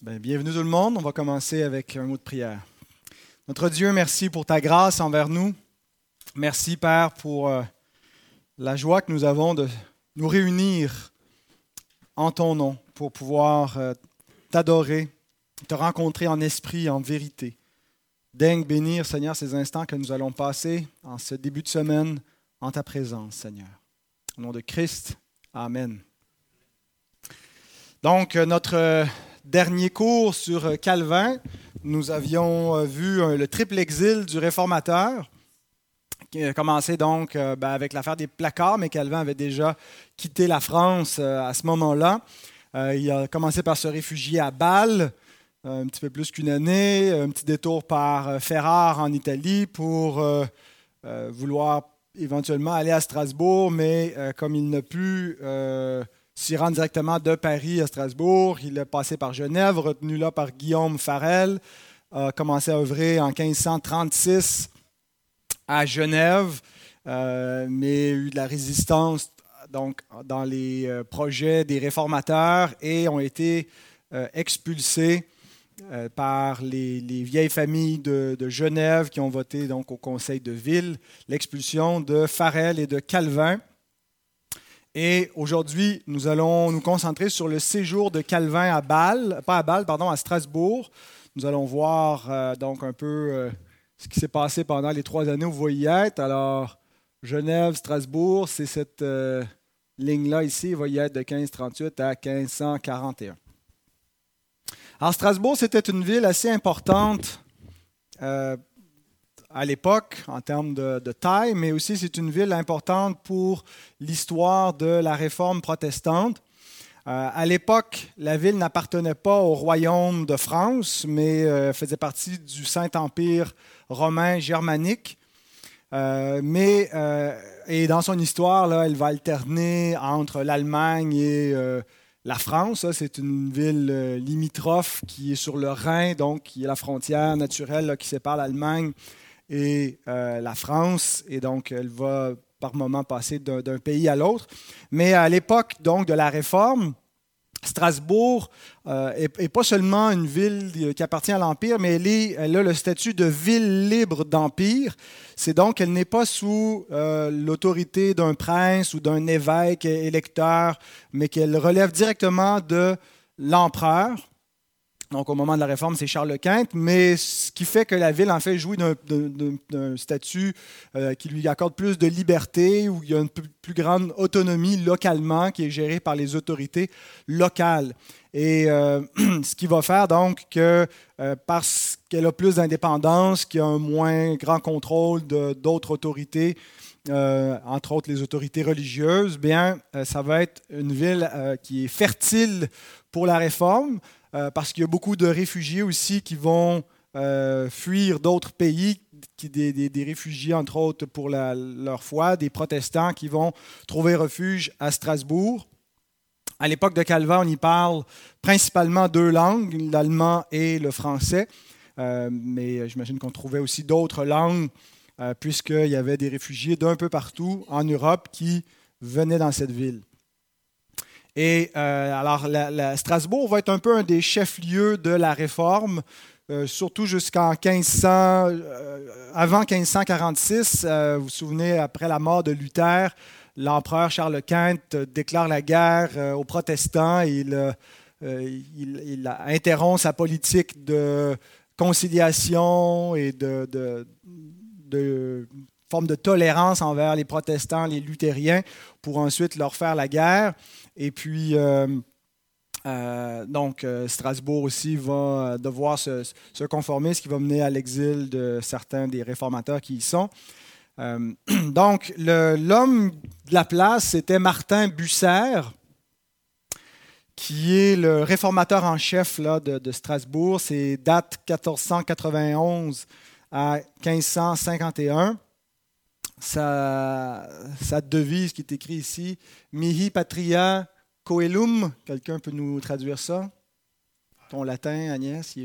Ben, bienvenue tout le monde. On va commencer avec un mot de prière. Notre Dieu, merci pour ta grâce envers nous. Merci, Père, pour euh, la joie que nous avons de nous réunir en ton nom pour pouvoir euh, t'adorer, te rencontrer en esprit, en vérité. Daigne bénir, Seigneur, ces instants que nous allons passer en ce début de semaine en ta présence, Seigneur. Au nom de Christ, Amen. Donc, euh, notre dernier cours sur euh, Calvin, nous avions euh, vu euh, le triple exil du réformateur, qui a commencé donc ben, avec l'affaire des placards, mais Calvin avait déjà quitté la France à ce moment-là. Il a commencé par se réfugier à Bâle, un petit peu plus qu'une année, un petit détour par Ferrare en Italie pour vouloir éventuellement aller à Strasbourg, mais comme il n'a pu s'y rend directement de Paris à Strasbourg. Il est passé par Genève, retenu là par Guillaume Farel, a commencé à œuvrer en 1536 à Genève, euh, mais a eu de la résistance donc, dans les euh, projets des réformateurs et ont été euh, expulsés par les, vieilles familles de, de, Genève qui ont voté donc, au conseil de ville l'expulsion de Farel et de Calvin. Et aujourd'hui, nous allons nous concentrer sur le séjour de Calvin à Bâle, pas à Bâle, pardon, à Strasbourg. Nous allons voir euh, donc un peu euh, ce qui s'est passé pendant les trois années où vous voyez être. Alors, Genève, Strasbourg, c'est cette euh, ligne-là ici, vous voyez être de 1538 à 1541. Alors, Strasbourg, c'était une ville assez importante à l'époque en termes de, taille, mais aussi c'est une ville importante pour l'histoire de la réforme protestante. Euh, à l'époque, la ville n'appartenait pas au royaume de France, mais euh, faisait partie du Saint-Empire romain germanique. Euh, mais et dans son histoire, là, elle va alterner entre l'Allemagne et la France. C'est une ville limitrophe qui est sur le Rhin, donc qui est la frontière naturelle qui sépare l'Allemagne et euh, la France, et donc elle va par moments passer d'un pays à l'autre. Mais à l'époque donc de la Réforme, Strasbourg n'est euh, pas seulement une ville qui appartient à l'Empire, mais elle, a le statut de ville libre d'Empire. C'est donc qu'elle n'est pas sous euh, l'autorité d'un prince ou d'un évêque électeur, mais qu'elle relève directement de l'empereur. Donc, au moment de la réforme, c'est Charles Quint, mais ce qui fait que la ville, en fait, jouit d'un statut euh, qui lui accorde plus de liberté, où il y a une plus grande autonomie localement qui est gérée par les autorités locales. Et euh, ce qui va faire donc que, euh, parce qu'elle a plus d'indépendance, qu'il y a un moins grand contrôle d'autres autorités, entre autres les autorités religieuses, bien, ça va être une ville qui est fertile pour la réforme. Euh, parce qu'il y a beaucoup de réfugiés aussi qui vont euh, fuir d'autres pays, qui, des, réfugiés entre autres pour leur foi, des protestants qui vont trouver refuge à Strasbourg. À l'époque de Calvin, on y parle principalement deux langues, l'allemand et le français, euh, mais j'imagine qu'on trouvait aussi d'autres langues, puisqu'il y avait des réfugiés d'un peu partout en Europe qui venaient dans cette ville. Et euh, alors, Strasbourg va être un peu un des chefs-lieux de la réforme, euh, surtout jusqu'en 1500, euh, avant 1546. vous vous souvenez, après la mort de Luther, l'empereur Charles Quint déclare la guerre aux protestants et il, interrompt sa politique de conciliation et de forme de tolérance envers les protestants, les luthériens, pour ensuite leur faire la guerre. Et puis, euh, euh, donc, euh, Strasbourg aussi va devoir se, conformer, ce qui va mener à l'exil de certains des réformateurs qui y sont. donc, l'homme de la place, c'était Martin Busser, qui est le réformateur en chef là, de, Strasbourg. C'est date 1491 à 1551 sa, devise qui est écrite ici, Mihi patria coelum. Quelqu'un peut nous traduire ça? Ton latin, Agnès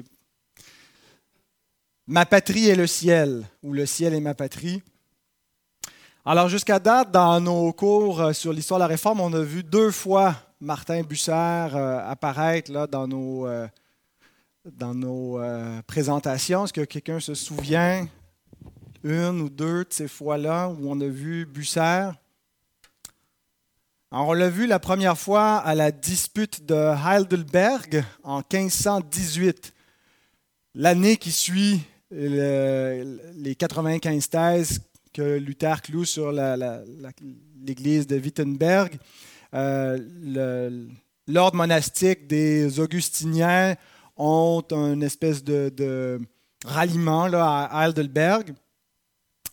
Ma patrie est le ciel, ou le ciel est ma patrie. Alors jusqu'à date, dans nos cours euh, sur l'histoire de la Réforme, on a vu deux fois Martin Busser euh, apparaître là, dans nos, euh, dans nos présentations. Est-ce que quelqu'un se souvient une ou deux de ces fois-là où on a vu Busser? on l'a vu la première fois à la dispute de Heidelberg en 1518, l'année qui suit les 95 thèses que Luther cloue sur l'église de Wittenberg. Euh, l'ordre monastique des Augustiniens ont une espèce de, ralliement là, à Heidelberg.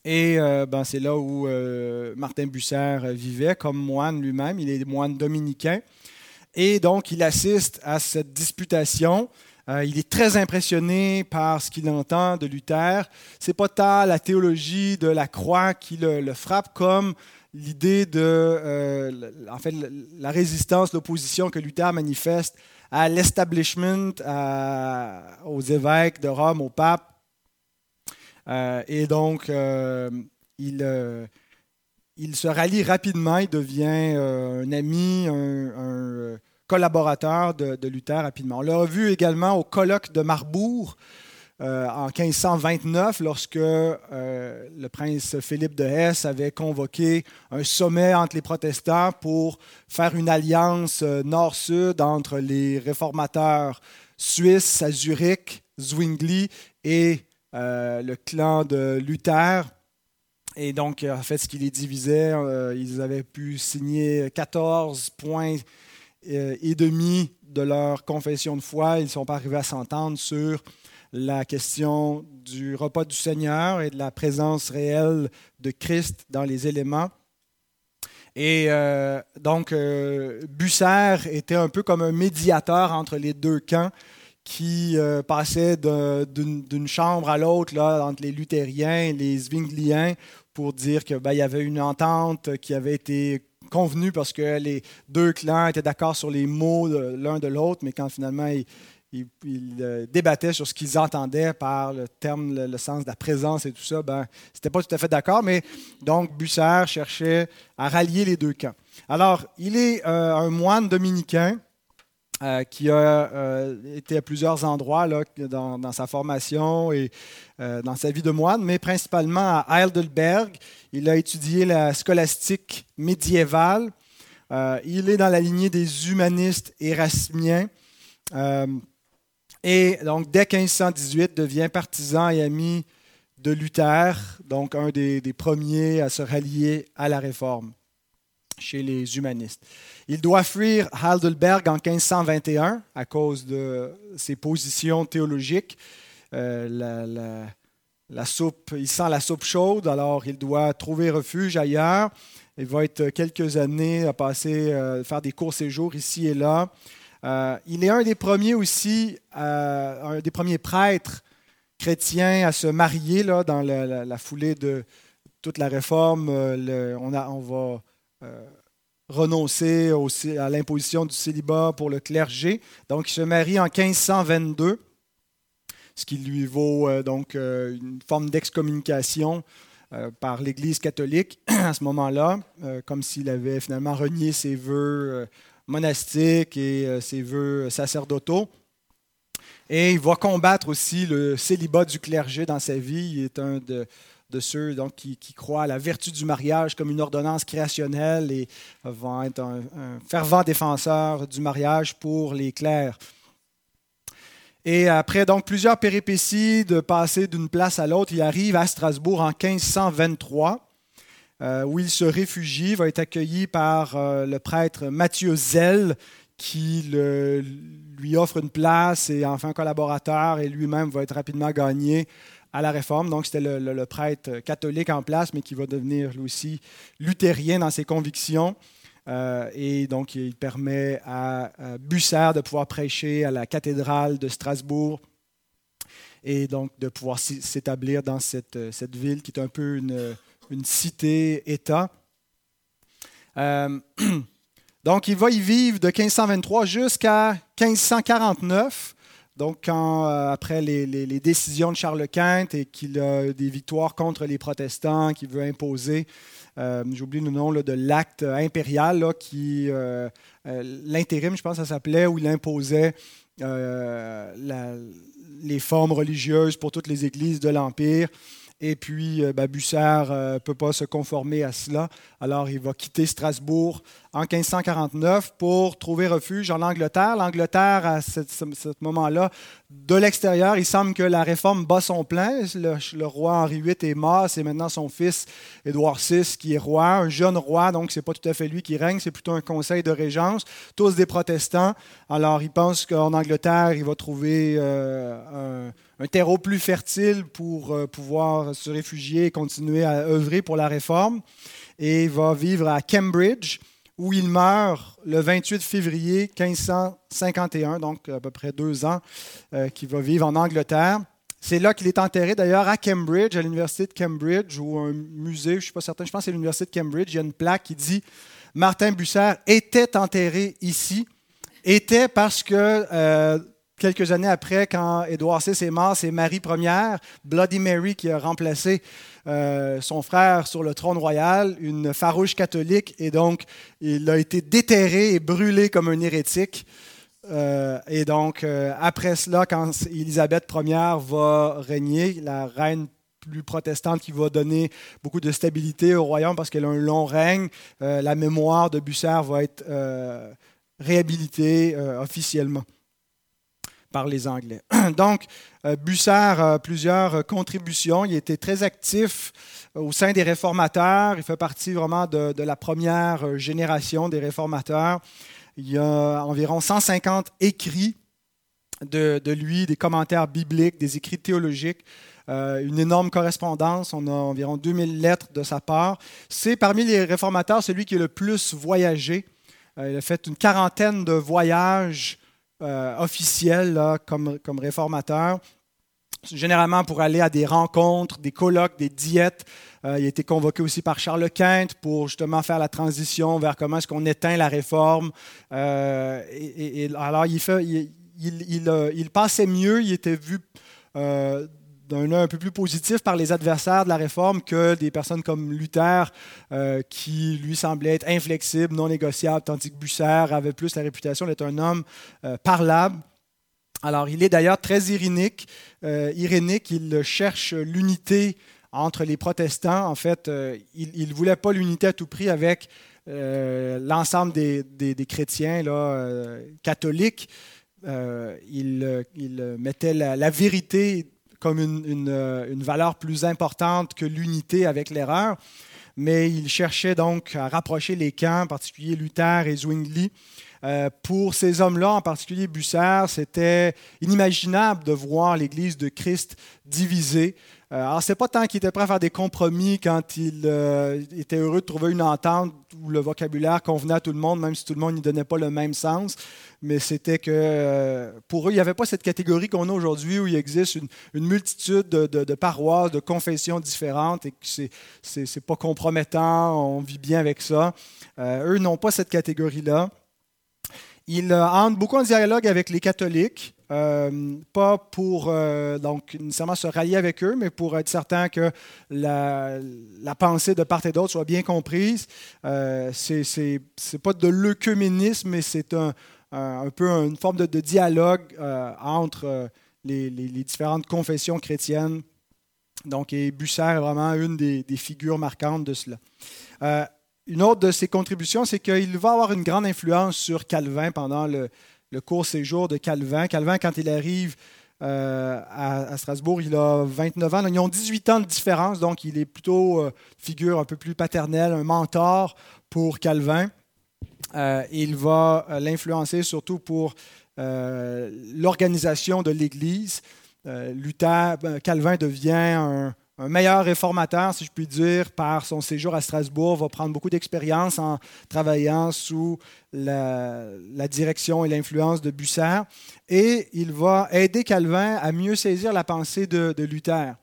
Et euh, ben, c'est là où euh, Martin Busser vivait comme moine lui-même. Il est moine dominicain. Et donc, il assiste à cette disputation. Euh, il est très impressionné par ce qu'il entend de Luther. C'est pas tant la théologie de la croix qui le, frappe comme l'idée de, en fait, la résistance, l'opposition que Luther manifeste à l'establishment, aux évêques de Rome, au pape, euh, et donc, euh, il, euh, il, se rallie rapidement, il devient un ami, un, collaborateur de, Luther rapidement. On l'a vu également au colloque de Marbourg en 1529, lorsque le prince Philippe de Hesse avait convoqué un sommet entre les protestants pour faire une alliance nord-sud entre les réformateurs suisses à Zurich, Zwingli, et le clan de Luther. Et donc, en fait, ce qui les divisait, euh, ils avaient pu signer 14 points euh, et demi de leur confession de foi. Ils ne sont pas arrivés à s'entendre sur la question du repas du Seigneur et de la présence réelle de Christ dans les éléments. Et donc, Busser était un peu comme un médiateur entre les deux camps qui euh, passait d'une chambre à l'autre entre les luthériens et les zwingliens pour dire qu'il ben, y avait une entente qui avait été convenue parce que les deux clans étaient d'accord sur les mots l'un de l'autre, mais quand finalement ils, euh, débattaient sur ce qu'ils entendaient par le terme, le, sens de la présence et tout ça, ben, c'était pas tout à fait d'accord, mais donc Busser cherchait à rallier les deux camps. Alors, il est euh, un moine dominicain euh, qui a euh, été à plusieurs endroits dans, sa formation et euh, dans sa vie de moine, mais principalement à Heidelberg. Il a étudié la scolastique médiévale. il est dans la lignée des humanistes érasmiens. et donc, dès 1518, devient partisan et ami de Luther, donc un des premiers à se rallier à la réforme chez les humanistes. Il doit fuir Heidelberg en 1521 à cause de ses positions théologiques. Euh, la, soupe, il sent la soupe chaude, alors il doit trouver refuge ailleurs. Il va être quelques années à passer, euh, faire des courts séjours ici et là. Euh, il est un des premiers aussi, un des premiers prêtres chrétiens à se marier là, dans la, foulée de toute la réforme. on, va renoncer à l'imposition du célibat pour le clergé. Donc, il se marie en 1522, ce qui lui vaut euh, donc euh, une forme d'excommunication euh, par l'Église catholique à ce moment-là, comme s'il avait finalement renié ses vœux monastiques et ses vœux sacerdotaux. Et il va combattre aussi le célibat du clergé dans sa vie. Il est un de, de ceux qui, croient à la vertu du mariage comme une ordonnance créationnelle et vont être un, fervent défenseur du mariage pour les clercs. Et après donc plusieurs péripéties de passer d'une place à l'autre, il arrive à Strasbourg en 1523, euh, où il se réfugie, va être accueilli par euh, le prêtre Mathieu Zell, qui lui offre une place et enfin collaborateur, et lui-même va être rapidement gagné à la Réforme. Donc, c'était le, prêtre catholique en place, mais qui va devenir lui aussi luthérien dans ses convictions. Euh, et donc, il permet à, Busser de pouvoir prêcher à la cathédrale de Strasbourg et donc de pouvoir s'établir dans cette, cette, ville qui est un peu une, une cité-État. Euh, donc, il va y vivre de 1523 jusqu'à 1549. Donc, quand, euh, après les, décisions de Charles Quint et qu'il a des victoires contre les protestants, qu'il veut imposer, euh, j'oublie le nom de l'acte impérial, qui, euh, l'intérim, je pense ça s'appelait, où il imposait les formes religieuses pour toutes les églises de l'Empire. Et puis, euh, ben, Bucer ne peut pas se conformer à cela. Alors, il va quitter Strasbourg en 1549 pour trouver refuge en Angleterre. L'Angleterre, à ce, moment-là, de l'extérieur, il semble que la réforme bat son plein. Le, roi Henri VIII est mort, c'est maintenant son fils Édouard VI qui est roi, un jeune roi, donc ce n'est pas tout à fait lui qui règne, c'est plutôt un conseil de régence, tous des protestants. Alors, il pense qu'en Angleterre, il va trouver euh, un un terreau plus fertile pour euh, pouvoir se réfugier et continuer à œuvrer pour la réforme. Et il va vivre à Cambridge, où il meurt le 28 février 1551, donc à peu près deux ans, euh, qu'il va vivre en Angleterre. C'est là qu'il est enterré, d'ailleurs, à Cambridge, à l'université de Cambridge, ou un musée, je ne suis pas certain, je pense que c'est l'université de Cambridge. Il y a une plaque qui dit Martin Bucer était enterré ici. Était parce que euh, quelques années après, quand Édouard VI est mort, c'est Marie Ière, Bloody Mary, qui a remplacé euh, son frère sur le trône royal, une farouche catholique, et donc il a été déterré et brûlé comme un hérétique. Euh, et donc, euh, après cela, quand Élisabeth Ière va régner, la reine plus protestante qui va donner beaucoup de stabilité au royaume parce qu'elle a un long règne, la mémoire de Bucer va être réhabilitée officiellement par les Anglais. Donc, euh, Bussard a plusieurs contributions. Il était très actif euh, au sein des réformateurs. Il fait partie vraiment de, la première euh, génération des réformateurs. Il y a environ 150 écrits de, lui, des commentaires bibliques, des écrits théologiques. une énorme correspondance. On a environ 2000 lettres de sa part. C'est parmi les réformateurs celui qui est le plus voyagé. il a fait une quarantaine de voyages euh, officiel comme, comme réformateur, généralement pour aller à des rencontres, des colloques, des diètes. Euh, il a été convoqué aussi par Charles Quint pour justement faire la transition vers comment est-ce qu'on éteint la réforme. Euh, et, alors, il, il, passait mieux, il était vu d'un un peu plus positif par les adversaires de la réforme que des personnes comme Luther, euh, qui lui semblait être inflexible, non négociable, tandis que Bucer avait plus la réputation d'être un homme euh, parlable. Alors, il est d'ailleurs très irénique. Euh, irénique, il cherche l'unité entre les protestants. En fait, il ne voulait pas l'unité à tout prix avec l'ensemble des, chrétiens là, catholiques. il, mettait la vérité comme euh, une, valeur plus importante que l'unité avec l'erreur. Mais il cherchait donc à rapprocher les camps, en particulier Luther et Zwingli. Euh, pour ces hommes-là, en particulier Bucer, c'était inimaginable de voir l'Église de Christ divisée. Euh, alors, ce n'est pas tant qu'il était prêt à faire des compromis quand il était heureux de trouver une entente où le vocabulaire convenait à tout le monde, même si tout le monde n'y donnait pas le même sens mais c'était que euh, pour eux, il n'y avait pas cette catégorie qu'on a aujourd'hui où il existe une, multitude de, paroisses, de confessions différentes et que c'est, c'est, pas compromettant, on vit bien avec ça. Euh, eux n'ont pas cette catégorie-là. Ils euh, entrent beaucoup en dialogue avec les catholiques, pas pour donc nécessairement se rallier avec eux, mais pour être certain que la, pensée de part et d'autre soit bien comprise. c'est, c'est, c'est pas de l'œcuménisme, mais c'est un, euh, un peu une forme de, dialogue euh, entre euh, les, différentes confessions chrétiennes. Donc, et Busser est vraiment une des, figures marquantes de cela. une autre de ses contributions, c'est qu'il va avoir une grande influence sur Calvin pendant le, court séjour de Calvin. Calvin, quand il arrive à, Strasbourg, il a 29 ans. Ils ont 18 ans de différence, donc il est plutôt figure un peu plus paternelle, un mentor pour Calvin. Euh, il va euh, l'influencer surtout pour euh, l'organisation de l'Église. Luther, ben, Calvin devient un, meilleur réformateur, si je puis dire, par son séjour à Strasbourg, va prendre beaucoup d'expérience en travaillant sous la, direction et l'influence de Bucer, et il va aider Calvin à mieux saisir la pensée de, de Luther.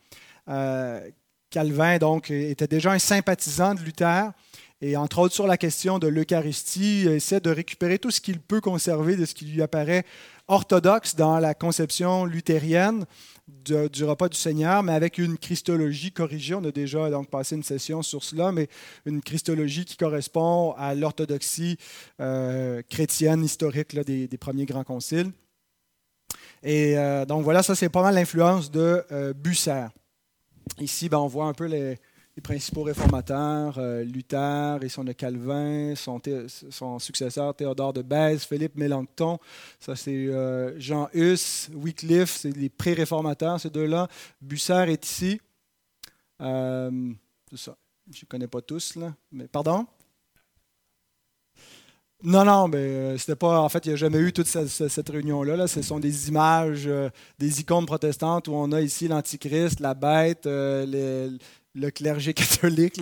Calvin, donc, était déjà un sympathisant de Luther, et entre autres sur la question de l'Eucharistie, il essaie de récupérer tout ce qu'il peut conserver de ce qui lui apparaît orthodoxe dans la conception luthérienne du repas du Seigneur, mais avec une christologie corrigée. On a déjà donc passé une session sur cela, mais une christologie qui correspond à l'orthodoxie euh, chrétienne historique des, premiers grands conciles. Et donc voilà, ça c'est pas mal l'influence de Busser. Ici, ben, on voit un peu les, les principaux réformateurs, euh, Luther et son de Calvin, son, successeur Théodore de Bèze, Philippe Mélenchon, ça c'est euh, Jean Hus, Wycliffe, c'est les pré-réformateurs, ces deux-là. Busser est ici. Euh, ça. Je ne connais pas tous, là. Mais, pardon? Non, non, mais c'était pas. En fait, il n'y a jamais eu toute cette, réunion-là. Là. Ce sont des images, des icônes protestantes où on a ici l'Antichrist, la bête, les, le clergé catholique.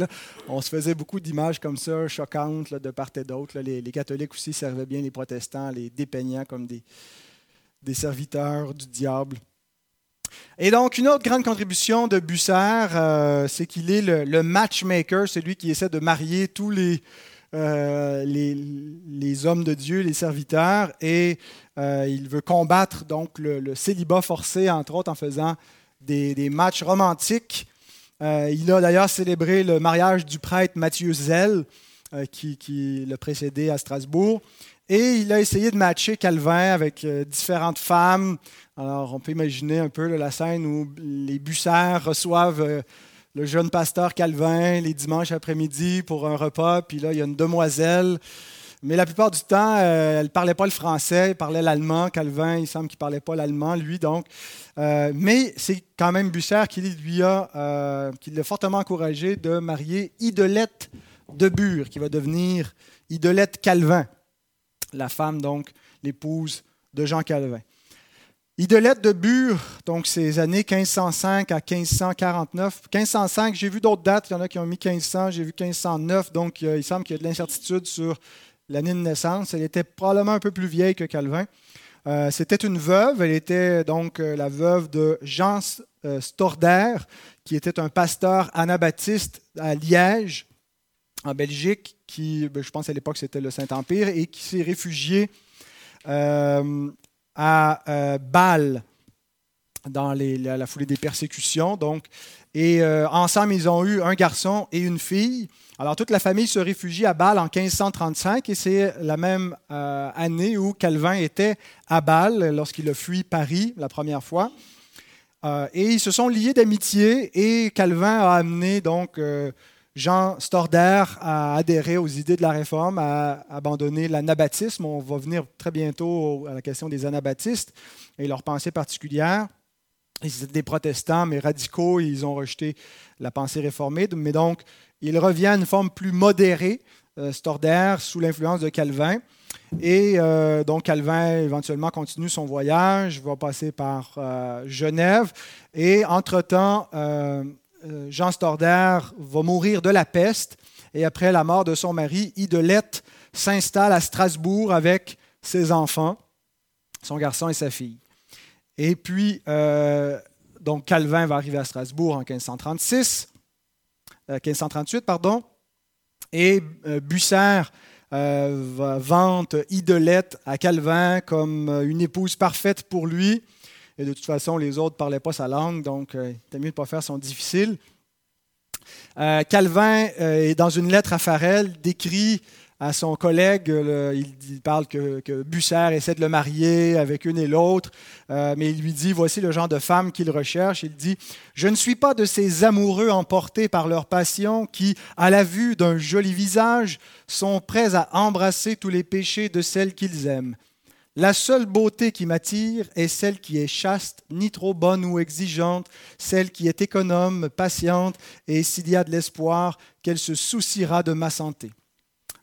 On se faisait beaucoup d'images comme ça, choquantes de part et d'autre. Les, catholiques aussi servaient bien les protestants, les dépeignant comme des, serviteurs du diable. Et donc, une autre grande contribution de Bucer, euh, c'est qu'il est le, matchmaker, celui qui essaie de marier tous les, euh, hommes de Dieu, les serviteurs, et euh, il veut combattre donc le, célibat forcé, entre autres en faisant des matchs romantiques euh, il a d'ailleurs célébré le mariage du prêtre Mathieu Zell, euh, qui, l'a précédé à Strasbourg. Et il a essayé de matcher Calvin avec euh, différentes femmes. Alors, on peut imaginer un peu la scène où les bussards reçoivent le jeune pasteur Calvin les dimanches après-midi pour un repas. Puis là, il y a une demoiselle mais la plupart du temps, euh, elle ne parlait pas le français, elle parlait l'allemand. Calvin, il semble qu'il ne parlait pas l'allemand, lui, donc. Euh, mais c'est quand même Busser qui lui a, euh, qui l'a fortement encouragé de marier Idolette de Bure, qui va devenir Idolette Calvin, la femme, donc, l'épouse de Jean Calvin. Idolette de Bure, donc ces années 1505 à 1549. 1505, j'ai vu d'autres dates, il y en a qui ont mis 1500, j'ai vu 1509, donc il semble qu'il y a de l'incertitude sur l'année de naissance. Elle était probablement un peu plus vieille que Calvin. Euh, c'était une veuve. Elle était donc euh, la veuve de Jean euh, Storder, qui était un pasteur anabaptiste à Liège, en Belgique, qui, ben, je pense à l'époque c'était le Saint-Empire, et qui s'est réfugié à Bâle dans la, foulée des persécutions. Donc, et ensemble, ils ont eu un garçon et une fille. Alors, toute la famille se réfugie à Bâle en 1535 et c'est la même euh, année où Calvin était à Bâle lorsqu'il a fui Paris la première fois. Euh, et ils se sont liés d'amitié et Calvin a amené donc euh, Jean Storder à adhérer aux idées de la réforme, à abandonner l'anabaptisme. On va venir très bientôt à la question des anabaptistes et leur pensée particulière. Ils étaient des protestants, mais radicaux, ils ont rejeté la pensée réformée. Mais donc, il revient à une forme plus modérée, euh, Storder, sous l'influence de Calvin. Et euh, donc Calvin éventuellement continue son voyage, va passer par euh, Genève. Et entre-temps, Jean Storder va mourir de la peste. Et après la mort de son mari, Idolette s'installe à Strasbourg avec ses enfants, son garçon et sa fille. Et puis, donc Calvin va arriver à Strasbourg en 1536. 1538, euh, pardon. Et euh, euh, vante Idolette à Calvin comme une épouse parfaite pour lui. Et de toute façon, les autres ne parlaient pas sa langue, donc il était mieux de ne pas faire son difficile. Calvin, dans une lettre à Farel, décrit à son collègue. il, parle que, que, essaie de le marier avec une et l'autre, euh, mais il lui dit, voici le genre de femme qu'il recherche. Il dit, je ne suis pas de ces amoureux emportés par leur passion qui, à la vue d'un joli visage, sont prêts à embrasser tous les péchés de celle qu'ils aiment. La seule beauté qui m'attire est celle qui est chaste, ni trop bonne ou exigeante, celle qui est économe, patiente, et s'il y a de l'espoir, qu'elle se souciera de ma santé.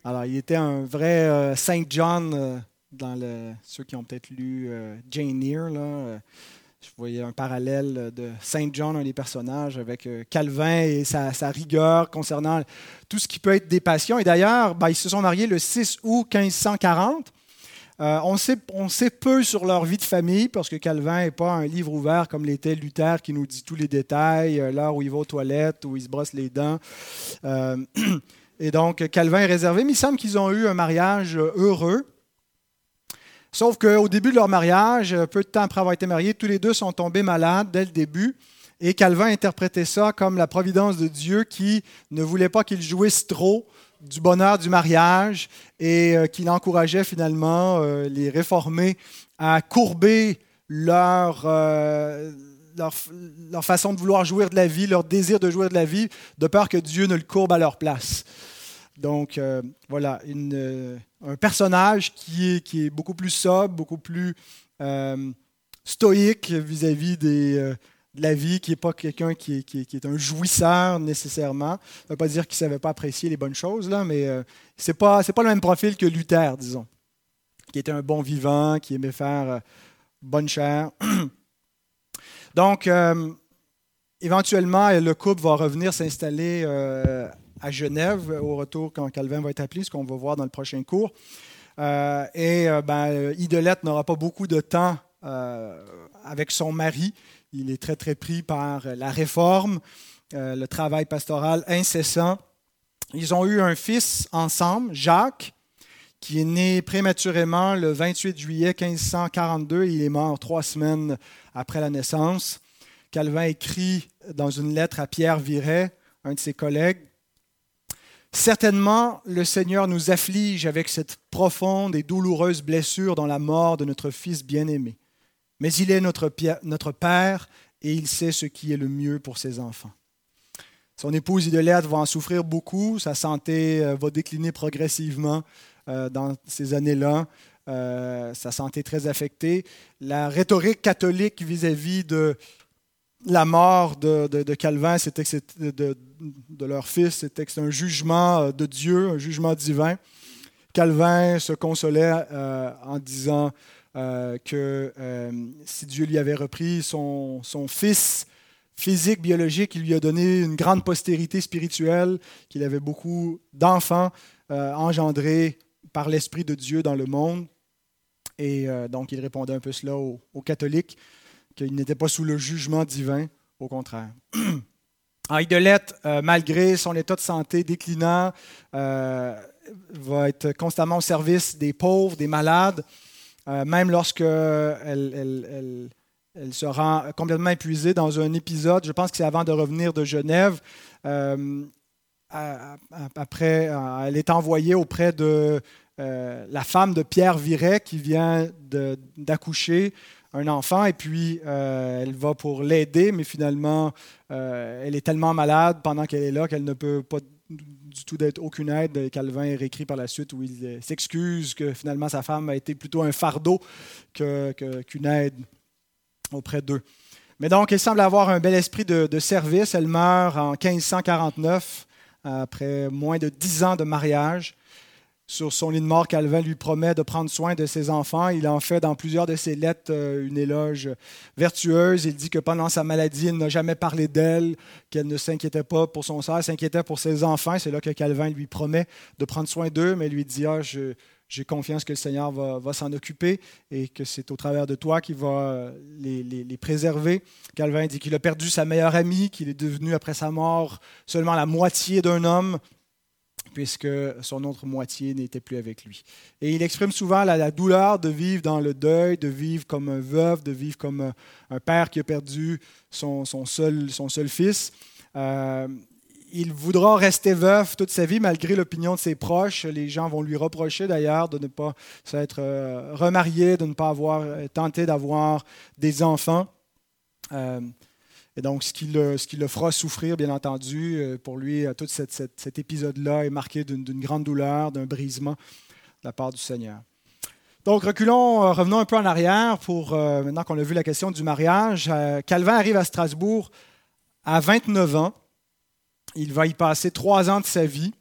Alors, il était un vrai euh, Saint John euh, dans le, ceux qui ont peut-être lu euh, Jane Eyre. Là, je voyais un parallèle de Saint John, un des personnages, avec Calvin et sa, rigueur concernant tout ce qui peut être des passions. Et d'ailleurs, ben, ils se sont mariés le 6 août 1540. on, sait, on sait peu sur leur vie de famille parce que Calvin n'est pas un livre ouvert comme l'était Luther qui nous dit tous les détails, l'heure où il va aux toilettes, où il se brosse les dents. Et donc, Calvin est réservé, mais il semble qu'ils ont eu un mariage heureux. Sauf qu'au début de leur mariage, peu de temps après avoir été mariés, tous les deux sont tombés malades dès le début. Et Calvin interprétait ça comme la providence de Dieu qui ne voulait pas qu'ils jouissent trop du bonheur du mariage et euh, qu'il encourageait finalement euh, les réformés à courber leur, leur, façon de vouloir jouir de la vie, leur désir de jouir de la vie, de peur que Dieu ne le courbe à leur place. Donc voilà, une, un personnage qui est, beaucoup plus sobre, beaucoup plus stoïque vis-à-vis de la vie, qui n'est pas quelqu'un qui est, un jouisseur nécessairement. Ça ne veut pas dire qu'il ne savait pas apprécier les bonnes choses, là, mais euh, ce n'est pas, pas le même profil que Luther, disons, qui était un bon vivant, qui aimait faire euh, bonne chair. Donc, euh, éventuellement, le couple va revenir s'installer à Genève au retour quand Calvin va être appelé, ce qu'on va voir dans le prochain cours. et ben, Idolette n'aura pas beaucoup de temps avec son mari. Il est très, très pris par la réforme, euh, le travail pastoral incessant. Ils ont eu un fils ensemble, Jacques, qui est né prématurément le 28 juillet 1542. Il est mort trois semaines après la naissance. Calvin écrit dans une lettre à Pierre Viret, un de ses collègues, Certainement, le Seigneur nous afflige avec cette profonde et douloureuse blessure dans la mort de notre Fils bien-aimé mais il est notre, Père et il sait ce qui est le mieux pour ses enfants. Son épouse Idolette va en souffrir beaucoup, sa santé euh, va décliner progressivement euh, dans ces années-là, euh, sa santé très affectée. La rhétorique catholique vis-à-vis de la mort de, Calvin, c'était de, leur fils, c'était un jugement de Dieu, un jugement divin. Calvin se consolait en disant euh, que euh, si Dieu lui avait repris son, fils physique, biologique, il lui a donné une grande postérité spirituelle, qu'il avait beaucoup d'enfants euh, engendrés par l'Esprit de Dieu dans le monde. Et donc il répondait un peu cela aux, catholiques, qu'il n'était pas sous le jugement divin, au contraire. Idolette, malgré son état de santé déclinant, va être constamment au service des pauvres, des malades. Euh, même lorsque elle, se rend complètement épuisée dans un épisode, je pense que c'est avant de revenir de Genève. Euh, après, euh, elle est envoyée auprès de la femme de Pierre Viret qui vient d'accoucher un enfant et puis elle va pour l'aider, mais finalement, elle est tellement malade pendant qu'elle est là qu'elle ne peut pas du tout d'être aucune aide. Calvin réécrit par la suite où il s'excuse que finalement sa femme a été plutôt un fardeau qu'une aide auprès d'eux. Mais donc, elle semble avoir un bel esprit de, service. Elle meurt en 1549, après moins de dix ans de mariage sur son lit de mort, Calvin lui promet de prendre soin de ses enfants. Il en fait dans plusieurs de ses lettres euh, une éloge vertueuse. Il dit que pendant sa maladie, il n'a jamais parlé d'elle, qu'elle ne s'inquiétait pas pour son sort, s'inquiétait pour ses enfants. C'est là que Calvin lui promet de prendre soin d'eux, mais lui dit ah, j'ai confiance que le Seigneur va, s'en occuper et que c'est au travers de toi qu'il va les, les, préserver. Calvin dit qu'il a perdu sa meilleure amie, qu'il est devenu après sa mort seulement la moitié d'un homme puisque son autre moitié n'était plus avec lui. Et il exprime souvent la, douleur de vivre dans le deuil, de vivre comme un veuve, de vivre comme un, père qui a perdu son, seul, fils. Euh, il voudra rester veuf toute sa vie malgré l'opinion de ses proches. Les gens vont lui reprocher d'ailleurs de ne pas s'être euh, remarié, de ne pas avoir tenté d'avoir des enfants. Euh, et donc, ce qui, le, fera souffrir, bien entendu, euh, pour lui, euh, tout cet épisode-là est marqué d'une grande douleur, d'un brisement de la part du Seigneur. Donc, reculons, euh, revenons un peu en arrière pour, maintenant qu'on a vu la question du mariage. Calvin arrive à Strasbourg à 29 ans. Il va y passer trois ans de sa vie.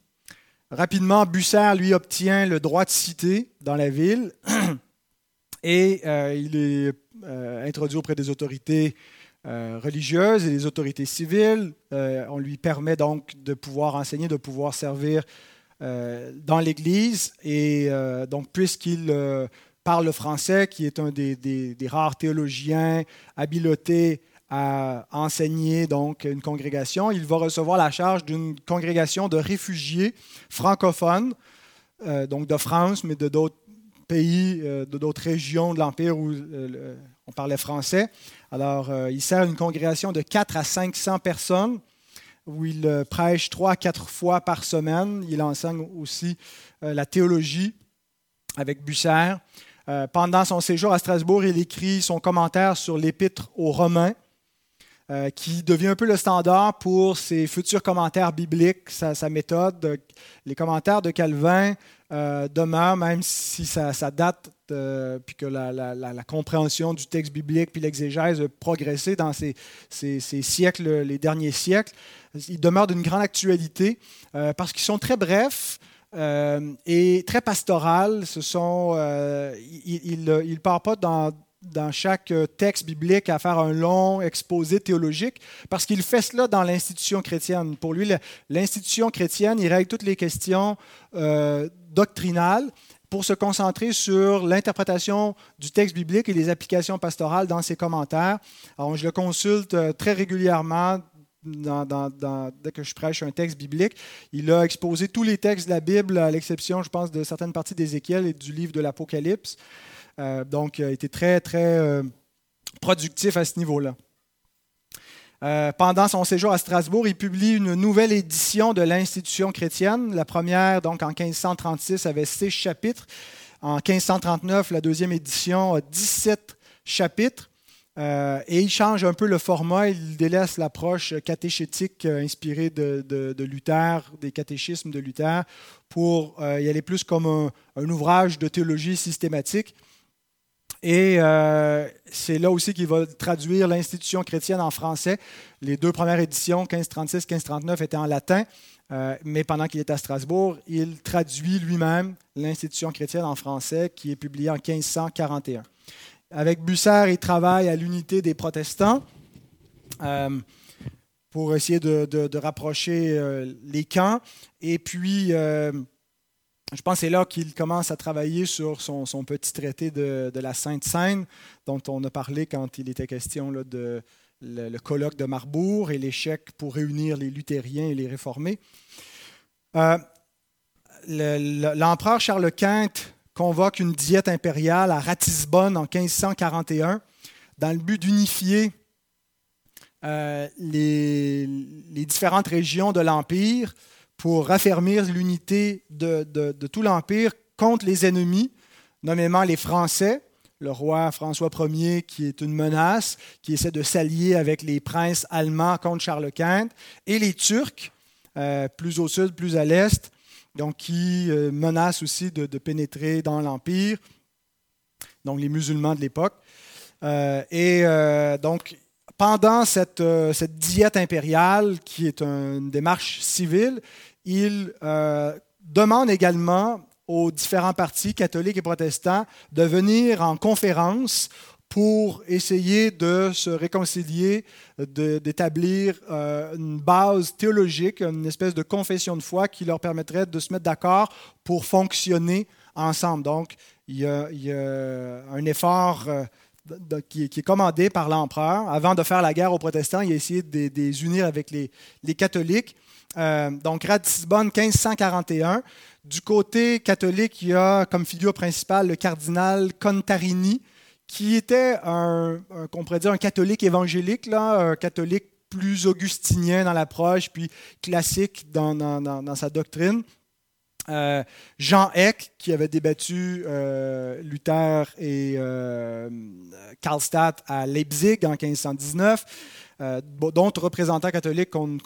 Rapidement, Busser lui obtient le droit de cité dans la ville et il est introduit auprès des autorités religieuses et les autorités civiles. Euh, on lui permet donc de pouvoir enseigner, de pouvoir servir euh, dans l'Église. Et donc, puisqu'il parle le français, qui est un des, rares théologiens habilités à enseigner donc une congrégation, il va recevoir la charge d'une congrégation de réfugiés francophones, donc de France, mais de d'autres pays, de d'autres régions de l'Empire où on parlait français. Alors, euh, il sert une congrégation de 4 à 500 personnes où il euh, prêche trois à quatre fois par semaine. Il enseigne aussi euh, la théologie avec. Euh, pendant son séjour à Strasbourg, il écrit son commentaire sur l'épître aux Romains, qui devient un peu le standard pour ses futurs commentaires bibliques, sa, méthode. Les commentaires de Calvin demeurent, même si ça, date, puis que la, compréhension du texte biblique puis l'exégèse a progressé dans ces, siècles, les derniers siècles. Ils demeurent d'une grande actualité parce qu'ils sont très brefs, euh, et très pastoral. Ce sont, euh, il ne part pas dans, chaque texte biblique à faire un long exposé théologique, parce qu'il fait cela dans l'institution chrétienne. Pour lui, l'institution chrétienne, il règle toutes les questions euh, doctrinales pour se concentrer sur l'interprétation du texte biblique et les applications pastorales dans ses commentaires. Alors, je le consulte très régulièrement dès que je prêche un texte biblique. Il a exposé tous les textes de la Bible, à l'exception, je pense, de certaines parties d'Ézéchiel et du livre de l'Apocalypse. Euh, donc, il a été très, très euh, productif à ce niveau-là. Euh, pendant son séjour à Strasbourg, il publie une nouvelle édition de l'Institution chrétienne. La première, donc en 1536, avait six chapitres. En 1539, la deuxième édition a 17 chapitres. Euh, et il change un peu le format, il délaisse l'approche catéchétique euh, inspirée de, Luther, des catéchismes de Luther, pour y aller plus comme un, ouvrage de théologie systématique. Et c'est là aussi qu'il va traduire l'institution chrétienne en français. Les deux premières éditions, 1536, 1539, étaient en latin, mais pendant qu'il est à Strasbourg, il traduit lui-même l'institution chrétienne en français, qui est publiée en 1541. Avec Bucer, il travaille à l'unité des protestants euh, pour essayer de, rapprocher euh, les camps. Et puis, euh, je pense que c'est là qu'il commence à travailler sur son, petit traité de, la Sainte Seine, dont on a parlé quand il était question de le, colloque de Marbourg et l'échec pour réunir les luthériens et les réformés. L'empereur Charles Quint convoque une diète impériale à Ratisbonne en 1541 dans le but d'unifier euh, les, différentes régions de l'Empire pour raffermir l'unité de, tout l'Empire contre les ennemis, nommément les Français, le roi François Ier qui est une menace, qui essaie de s'allier avec les princes allemands contre Charles Quint, et les Turcs, euh, plus au sud, plus à l'est, donc qui euh, menace aussi de, pénétrer dans l'Empire, donc les musulmans de l'époque. Euh, et donc, pendant cette, diète impériale, qui est une démarche civile, il demande également aux différents partis catholiques et protestants de venir en conférence pour essayer de se réconcilier, d'établir euh, une base théologique, une espèce de confession de foi qui leur permettrait de se mettre d'accord pour fonctionner ensemble. Donc, il y a, un effort euh, qui, est commandé par l'empereur. Avant de faire la guerre aux protestants, il a essayé de, les unir avec les, catholiques. Euh, donc, Ratisbonne, 1541. Du côté catholique, il y a comme figure principale le cardinal Contarini, qui était un, pourrait dire un catholique évangélique, un catholique plus augustinien dans l'approche, puis classique dans, sa doctrine. Euh, Jean Eck, qui avait débattu euh, Luther et Karlstadt à Leipzig en 1519, d'autres représentants catholiques qu'on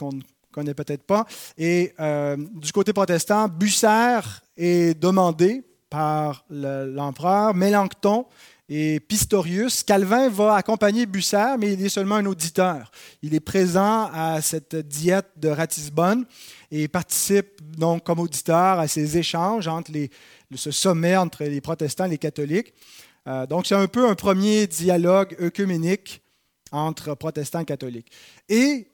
connaît peut-être pas. Et du côté protestant, Bucer est demandé par l'empereur. Mélenchon et Pistorius. Calvin va accompagner Bucer, mais il est seulement un auditeur. Il est présent à cette diète de Ratisbonne et participe donc comme auditeur à ces échanges entre les, ce sommet entre les protestants et les catholiques. Euh, donc c'est un peu un premier dialogue œcuménique entre protestants et catholiques. Et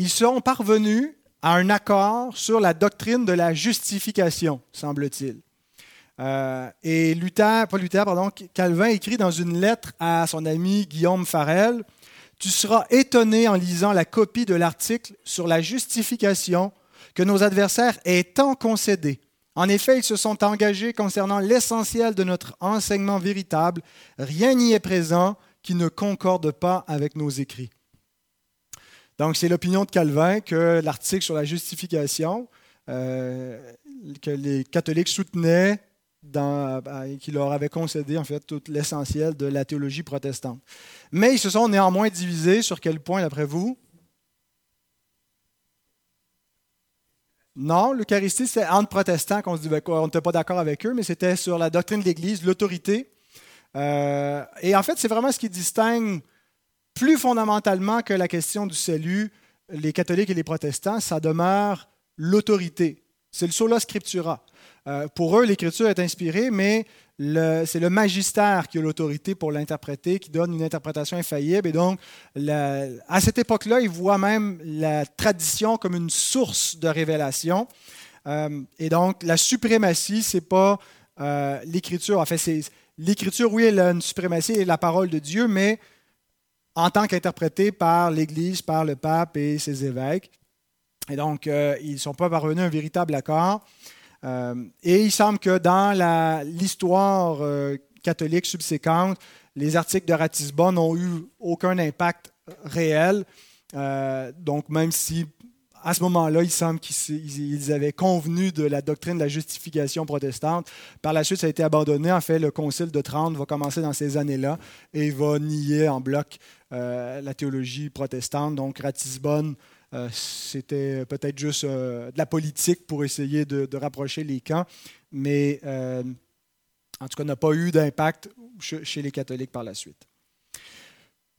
ils sont parvenus à un accord sur la doctrine de la justification, semble-t-il. Euh, et Luther, pas Luther, pardon, Calvin écrit dans une lettre à son ami Guillaume Farel Tu seras étonné en lisant la copie de l'article sur la justification que nos adversaires aient tant concédé. En effet, ils se sont engagés concernant l'essentiel de notre enseignement véritable. Rien n'y est présent qui ne concorde pas avec nos écrits. Donc, c'est l'opinion de Calvin que l'article sur la justification, euh, que les catholiques soutenaient, qui leur avait concédé en fait tout l'essentiel de la théologie protestante. Mais ils se sont néanmoins divisés sur quel point, d'après vous? Non, l'Eucharistie, c'est entre protestants qu'on se disait qu'on n'était pas d'accord avec eux, mais c'était sur la doctrine de l'Église, l'autorité. Euh, et en fait, c'est vraiment ce qui distingue plus fondamentalement que la question du salut, les catholiques et les protestants, ça demeure l'autorité. C'est le sola scriptura. Euh, pour eux, l'écriture est inspirée, mais c'est le magistère qui a l'autorité pour l'interpréter, qui donne une interprétation infaillible. Et donc, à cette époque-là, ils voient même la tradition comme une source de révélation. Euh, et donc, la suprématie, c'est pas euh, l'écriture. En fait, l'écriture, oui, elle a une suprématie et la parole de Dieu, mais en tant qu'interprétée par l'Église, par le pape et ses évêques. Et donc, ils ne sont pas parvenus à un véritable accord. Euh, et il semble que dans l'histoire euh, catholique subséquente, les articles de Ratisbonne n'ont eu aucun impact réel. Euh, donc, même si à ce moment-là, il semble qu'ils avaient convenu de la doctrine de la justification protestante. Par la suite, ça a été abandonné. En fait, le Concile de Trente va commencer dans ces années-là et va nier en bloc la théologie protestante. Donc, Ratisbonne euh, c'était peut-être juste euh, de la politique pour essayer de, rapprocher les camps, mais euh, en tout cas n'a pas eu d'impact chez les catholiques par la suite.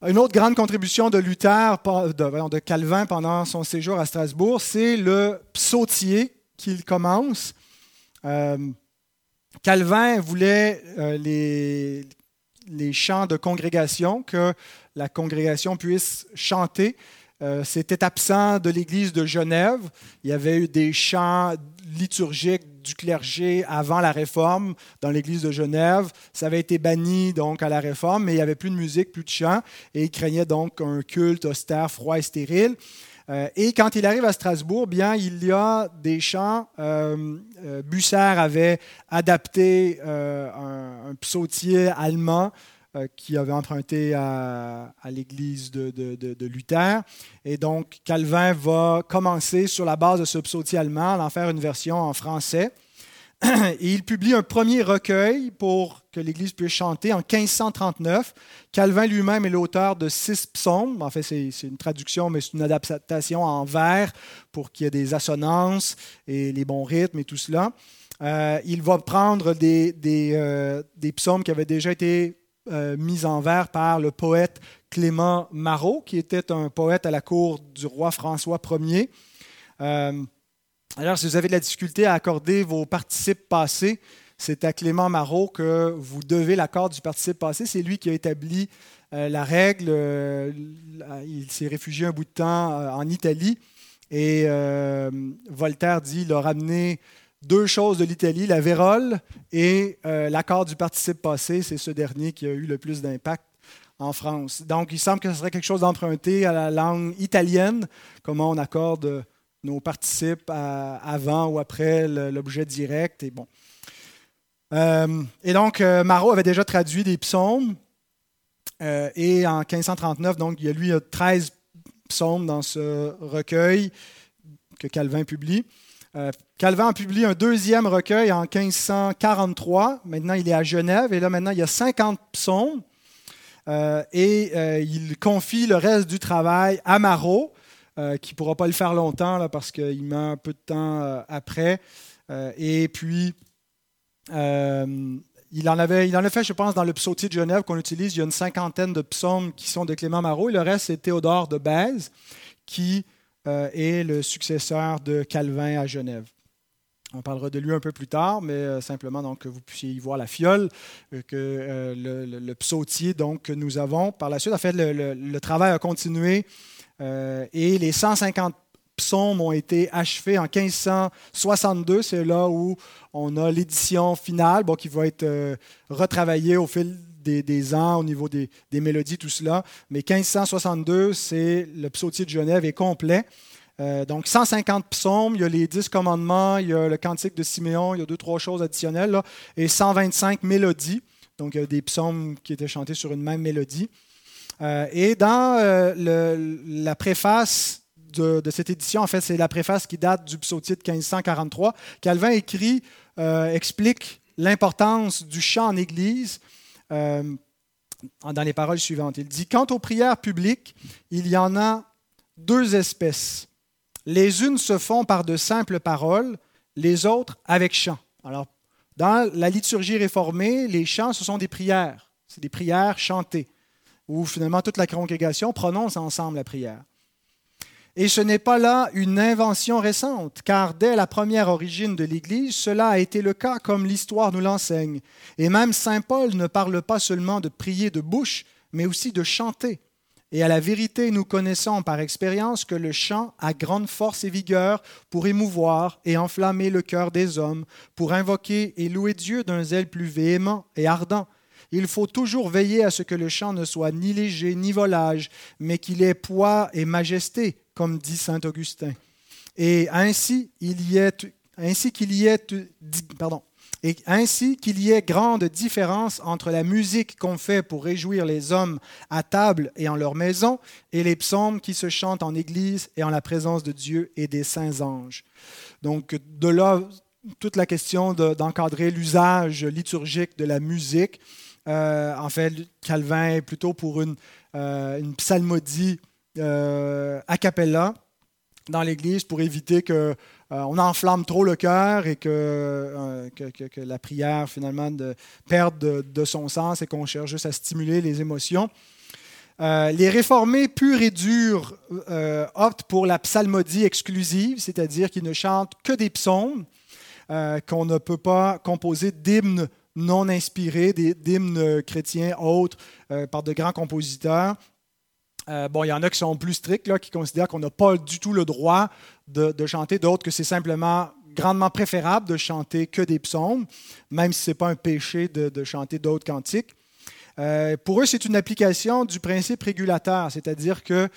Une autre grande contribution de Luther, de, Calvin pendant son séjour à Strasbourg, c'est le psautier qu'il commence. Calvin voulait les, les chants de congrégation, que la congrégation puisse chanter euh, c'était absent de l'Église de Genève. Il y avait eu des chants liturgiques du clergé avant la Réforme dans l'Église de Genève. Ça avait été banni donc à la Réforme, mais il n'y avait plus de musique, plus de chants, et il craignait donc un culte austère, froid et stérile. Euh, et quand il arrive à Strasbourg, bien, il y a des chants. Euh, Busser avait adapté un, psautier allemand euh, qui avait emprunté à, l'église de, Luther. Et donc, Calvin va commencer sur la base de ce psautier allemand, en faire une version en français. Et il publie un premier recueil pour que l'Église puisse chanter en 1539. Calvin lui-même est l'auteur de six psaumes. En fait, c'est une traduction, mais c'est une adaptation en vers pour qu'il y ait des assonances et les bons rythmes et tout cela. Euh, il va prendre euh, des, psaumes qui avaient déjà été euh, mise en vers par le poète Clément Marot, qui était un poète à la cour du roi François Ier. Euh, alors, si vous avez de la difficulté à accorder vos participes passés, c'est à Clément Marot que vous devez l'accord du participe passé. C'est lui qui a établi euh, la règle. il s'est réfugié un bout de temps en Italie. Et Voltaire dit il a ramené deux choses de l'Italie, la vérole et euh, l'accord du participe passé. C'est ce dernier qui a eu le plus d'impact en France. Donc, il semble que ce serait quelque chose d'emprunté à la langue italienne, comment on accorde nos participes avant ou après l'objet direct. Et, bon. Euh, et donc, euh, Marot avait déjà traduit des psaumes. et en 1539, donc, il y a lui 13 psaumes dans ce recueil que Calvin publie. Euh, Calvin a publié un deuxième recueil en 1543. Maintenant, il est à Genève et là, maintenant, il y a 50 psaumes. Euh, et euh, il confie le reste du travail à Marot, qui ne pourra pas le faire longtemps là, parce qu'il meurt un peu de temps après. et puis, il en, avait, il en a fait, je pense, dans le psautier de Genève qu'on utilise. Il y a une cinquantaine de psaumes qui sont de Clément Marot. Et le reste, c'est Théodore de Bèze, qui euh, et le successeur de Calvin à Genève. On parlera de lui un peu plus tard, mais euh, simplement donc, que vous puissiez y voir la fiole, euh, que le, psautier donc, que nous avons. Par la suite, en fait, le, travail a continué et les 150 psaumes ont été achevés en 1562. C'est là où on a l'édition finale bon, qui va être retravaillée au fil des, ans, au niveau des, mélodies, tout cela. Mais 1562, c'est le psautier de Genève est complet. Euh, donc 150 psaumes, il y a les 10 commandements, il y a le cantique de Siméon, il y a deux, trois choses additionnelles, et 125 mélodies. Donc il y a des psaumes qui étaient chantés sur une même mélodie. Euh, et dans euh, la préface de, cette édition, en fait, c'est la préface qui date du psautier de 1543, Calvin écrit, explique l'importance du chant en Église euh, dans les paroles suivantes. Il dit, Quant aux prières publiques, il y en a deux espèces. Les unes se font par de simples paroles, les autres avec chant. Alors, dans la liturgie réformée, les chants, ce sont des prières. C'est des prières chantées, où finalement toute la congrégation prononce ensemble la prière. Et ce n'est pas là une invention récente, car dès la première origine de l'Église, cela a été le cas comme l'histoire nous l'enseigne. Et même Saint Paul ne parle pas seulement de prier de bouche, mais aussi de chanter. Et à la vérité, nous connaissons par expérience que le chant a grande force et vigueur pour émouvoir et enflammer le cœur des hommes, pour invoquer et louer Dieu d'un zèle plus véhément et ardent. Il faut toujours veiller à ce que le chant ne soit ni léger ni volage, mais qu'il ait poids et majesté, comme dit saint Augustin. Et ainsi, qu'il y ait, ainsi qu'il y grande différence entre la musique qu'on fait pour réjouir les hommes à table et en leur maison, et les psaumes qui se chantent en église et en la présence de Dieu et des saints anges. Donc de là, toute la question d'encadrer l'usage liturgique de la musique. Euh, en fait, Calvin est plutôt pour une, euh, psalmodie a cappella dans l'Église pour éviter que euh, on enflamme trop le cœur et que, euh, la prière finalement de, perde de, son sens et qu'on cherche juste à stimuler les émotions. Euh, les réformés purs et durs optent pour la psalmodie exclusive, c'est-à-dire qu'ils ne chantent que des psaumes, qu'on ne peut pas composer d'hymnes non inspirés, d'hymnes chrétiens autres par de grands compositeurs. Bon, il y en a qui sont plus stricts, là, qui considèrent qu'on n'a pas du tout le droit de, chanter, d'autres que c'est simplement grandement préférable de chanter que des psaumes, même si ce n'est pas un péché de, chanter d'autres cantiques. Euh, pour eux, c'est une application du principe régulateur, c'est-à-dire que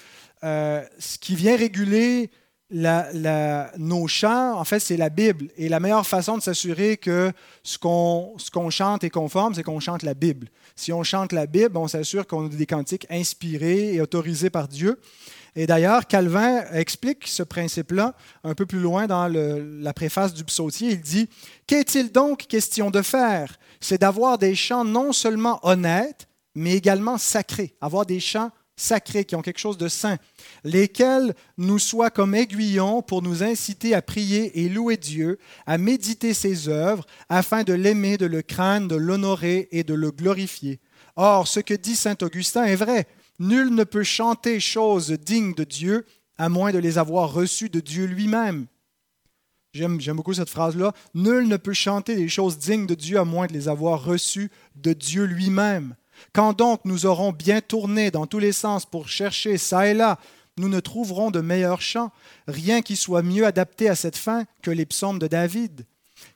euh, ce qui vient réguler nos chants, en fait, c'est la Bible. Et la meilleure façon de s'assurer que ce qu'on chante est conforme, c'est qu'on chante la Bible. Si on chante la Bible, on s'assure qu'on a des cantiques inspirés et autorisés par Dieu. Et d'ailleurs, Calvin explique ce principe-là un peu plus loin dans la préface du psautier. Il dit Qu'est-il donc question de faire? C'est d'avoir des chants non seulement honnêtes, mais également sacrés. Avoir des chants sacrés qui ont quelque chose de saint, lesquels nous soient comme aiguillons pour nous inciter à prier et louer Dieu, à méditer ses œuvres, afin de l'aimer, de le craindre, de l'honorer et de le glorifier. Or, ce que dit saint Augustin est vrai. Nul ne peut chanter choses dignes de Dieu à moins de les avoir reçues de Dieu lui-même. J'aime, beaucoup cette phrase-là. Nul ne peut chanter des choses dignes de Dieu à moins de les avoir reçues de Dieu lui-même. Quand donc nous aurons bien tourné dans tous les sens pour chercher ça et là, nous ne trouverons de meilleurs chants, rien qui soit mieux adapté à cette fin que les psaumes de David.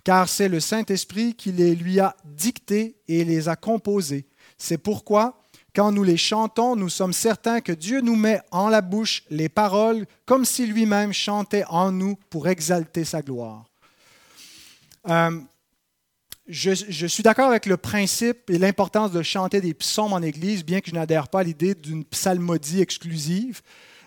Car c'est le Saint-Esprit qui les lui a dictés et les a composés. C'est pourquoi quand nous les chantons, nous sommes certains que Dieu nous met en la bouche les paroles comme si lui-même chantait en nous pour exalter sa gloire. Euh, je, suis d'accord avec le principe et l'importance de chanter des psaumes en Église, bien que je n'adhère pas à l'idée d'une psalmodie exclusive.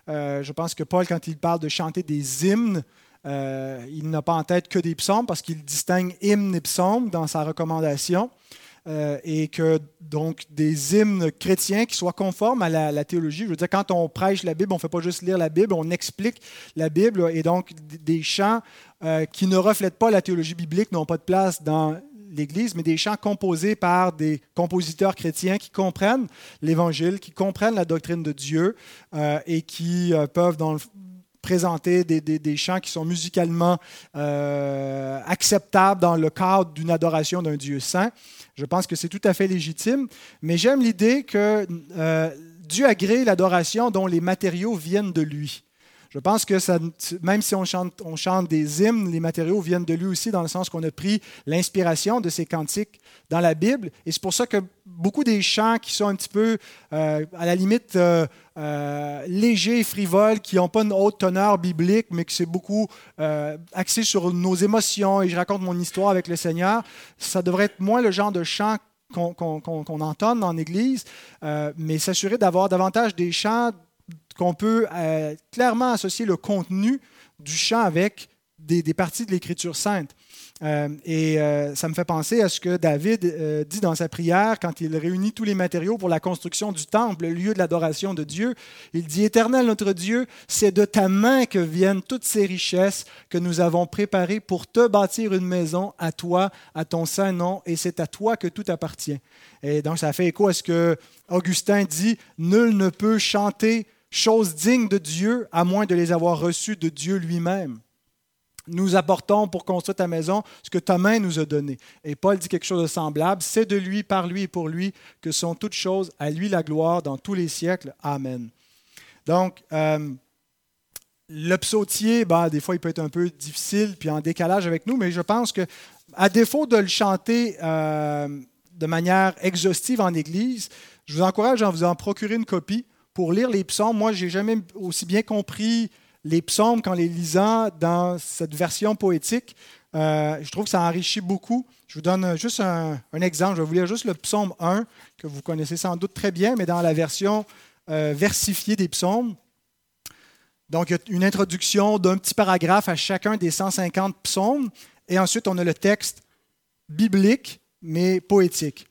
Euh, je pense que Paul, quand il parle de chanter des hymnes, euh, il n'a pas en tête que des psaumes parce qu'il distingue hymnes et psaumes dans sa recommandation. Euh, et que donc des hymnes chrétiens qui soient conformes à la, théologie. Je veux dire, quand on prêche la Bible, on ne fait pas juste lire la Bible, on explique la Bible et donc des chants qui ne reflètent pas la théologie biblique n'ont pas de place dans l'Église, mais des chants composés par des compositeurs chrétiens qui comprennent l'Évangile, qui comprennent la doctrine de Dieu euh, et qui peuvent, dans le, présenter des, chants qui sont musicalement euh, acceptables dans le cadre d'une adoration d'un Dieu saint. Je pense que c'est tout à fait légitime, mais j'aime l'idée que euh, Dieu agrée l'adoration dont les matériaux viennent de lui. Je pense que même si on chante, des hymnes, les matériaux viennent de lui aussi, dans le sens qu'on a pris l'inspiration de ces cantiques dans la Bible. Et c'est pour ça que beaucoup des chants qui sont un petit peu, euh, à la limite, euh, euh, légers, frivoles, qui n'ont pas une haute teneur biblique, mais que c'est beaucoup axé sur nos émotions et je raconte mon histoire avec le Seigneur, ça devrait être moins le genre de chant qu'on entonne en Église, mais s'assurer d'avoir davantage des chants qu'on peut euh, clairement associer le contenu du chant avec des, parties de l'Écriture sainte. Euh, et euh, ça me fait penser à ce que David dit dans sa prière quand il réunit tous les matériaux pour la construction du temple, le lieu de l'adoration de Dieu. Il dit, Éternel notre Dieu, c'est de ta main que viennent toutes ces richesses que nous avons préparées pour te bâtir une maison à toi, à ton saint nom, et c'est à toi que tout appartient. Et donc ça fait écho à ce que Augustin dit, Nul ne peut chanter choses dignes de Dieu à moins de les avoir reçues de Dieu lui-même nous apportons pour construire ta maison ce que ta main nous a donné. Et Paul dit quelque chose de semblable. C'est de lui, par lui et pour lui que sont toutes choses. À lui la gloire dans tous les siècles. Amen. Donc, euh, le psautier, bah, des fois, il peut être un peu difficile puis en décalage avec nous, mais je pense que, à défaut de le chanter euh, de manière exhaustive en Église, je vous encourage à vous en procurer une copie pour lire les psaumes. Moi, j'ai jamais aussi bien compris les psaumes, qu'en les lisant dans cette version poétique, euh, je trouve que ça enrichit beaucoup. Je vous donne juste un, exemple. Je vais vous lire juste le psaume 1, que vous connaissez sans doute très bien, mais dans la version euh, versifiée des psaumes. Donc, il y a une introduction d'un petit paragraphe à chacun des 150 psaumes, et ensuite on a le texte biblique, mais poétique.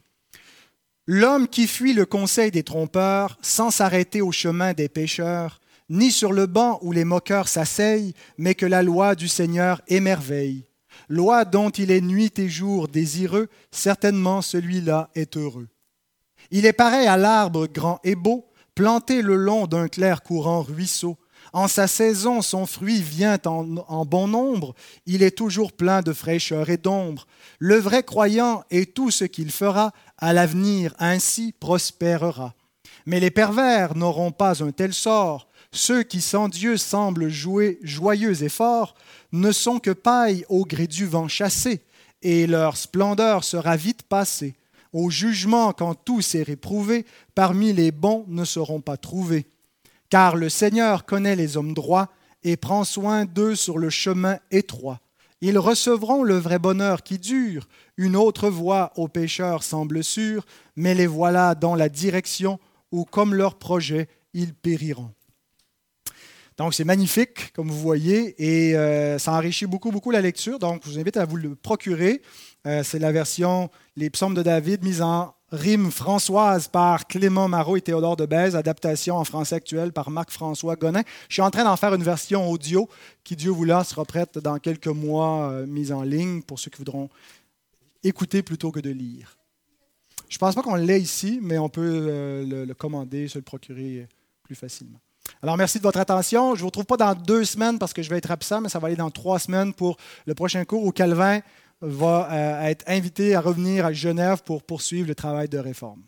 L'homme qui fuit le conseil des trompeurs sans s'arrêter au chemin des pécheurs, ni sur le banc où les moqueurs s'asseyent, mais que la loi du Seigneur émerveille. Loi dont il est nuit et jour désireux, certainement celui-là est heureux. Il est pareil à l'arbre grand et beau, planté le long d'un clair courant ruisseau. En sa saison, son fruit vient en, bon nombre, il est toujours plein de fraîcheur et d'ombre. Le vrai croyant et tout ce qu'il fera, à l'avenir ainsi prospérera. Mais les pervers n'auront pas un tel sort, ceux qui sans Dieu semblent jouer joyeux et forts ne sont que paille au gré du vent chassé, et leur splendeur sera vite passée. Au jugement, quand tout s'est réprouvé, parmi les bons ne seront pas trouvés. Car le Seigneur connaît les hommes droits et prend soin d'eux sur le chemin étroit. Ils recevront le vrai bonheur qui dure. Une autre voie aux pécheurs semble sûre, mais les voilà dans la direction où, comme leur projet, ils périront. Donc, c'est magnifique, comme vous voyez, et euh, ça enrichit beaucoup, beaucoup la lecture. Donc, je vous invite à vous le procurer. Euh, c'est la version Les psaumes de David, mise en rime françoise par Clément Marot et Théodore de Bèze, adaptation en français actuel par Marc-François Gonin. Je suis en train d'en faire une version audio qui, Dieu voulant, sera prête dans quelques mois, euh, mise en ligne pour ceux qui voudront écouter plutôt que de lire. Je ne pense pas qu'on l'ait ici, mais on peut le commander, se le procurer plus facilement. Alors, merci de votre attention. Je ne vous retrouve pas dans deux semaines parce que je vais être absent, mais ça va aller dans trois semaines pour le prochain cours où Calvin va euh, être invité à revenir à Genève pour poursuivre le travail de réforme.